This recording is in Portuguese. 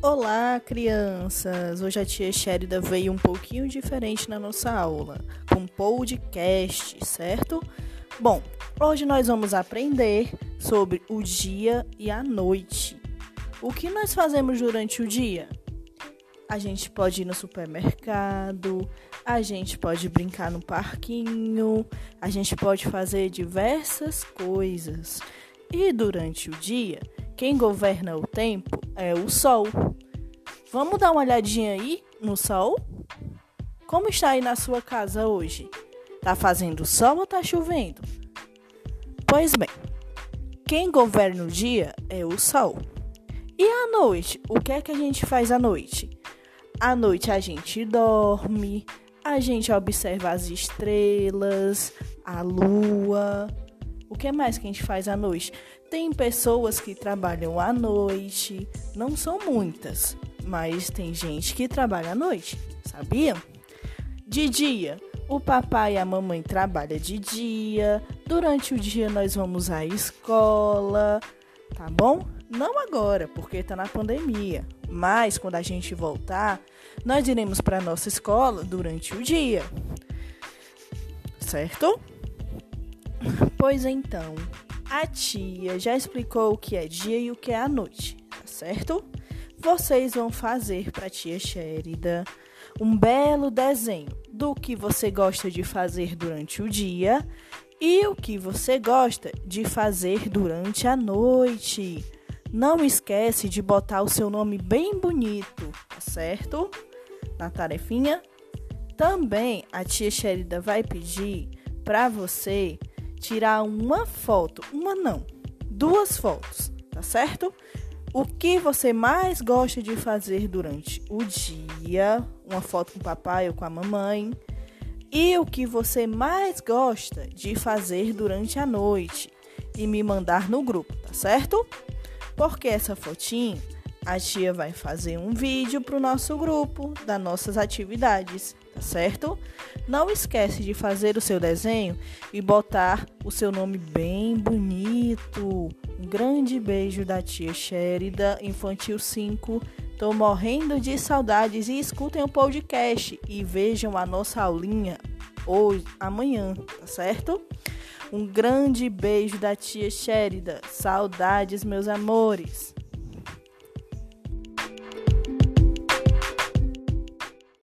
Olá, crianças! Hoje a tia Sherida veio um pouquinho diferente na nossa aula, com podcast, certo? Bom, hoje nós vamos aprender sobre o dia e a noite. O que nós fazemos durante o dia? A gente pode ir no supermercado, a gente pode brincar no parquinho, a gente pode fazer diversas coisas. E durante o dia, quem governa o tempo é o Sol. Vamos dar uma olhadinha aí no Sol? Como está aí na sua casa hoje? Tá fazendo sol ou tá chovendo? Pois bem, quem governa o dia é o Sol. E à noite? O que é que a gente faz à noite? À noite a gente dorme, a gente observa as estrelas, a lua. O que mais que a gente faz à noite? Tem pessoas que trabalham à noite, não são muitas, mas tem gente que trabalha à noite, sabia? De dia, o papai e a mamãe trabalham de dia, durante o dia nós vamos à escola, tá bom? Não agora, porque tá na pandemia, mas quando a gente voltar, nós iremos para nossa escola durante o dia. Certo? Pois então, a tia já explicou o que é dia e o que é a noite, tá certo? Vocês vão fazer para a tia Sherida um belo desenho do que você gosta de fazer durante o dia e o que você gosta de fazer durante a noite. Não esquece de botar o seu nome bem bonito, tá certo? Na tarefinha. Também a tia Sherida vai pedir para você tirar uma foto, uma não, duas fotos, tá certo? O que você mais gosta de fazer durante o dia, uma foto com o papai ou com a mamãe, e o que você mais gosta de fazer durante a noite e me mandar no grupo, tá certo? Porque essa fotinha a tia vai fazer um vídeo para o nosso grupo das nossas atividades, tá certo? Não esquece de fazer o seu desenho e botar o seu nome bem bonito. Um grande beijo da tia Sherida, Infantil 5. Tô morrendo de saudades e escutem o podcast e vejam a nossa aulinha hoje, amanhã, tá certo? Um grande beijo da tia Sherida. Saudades, meus amores.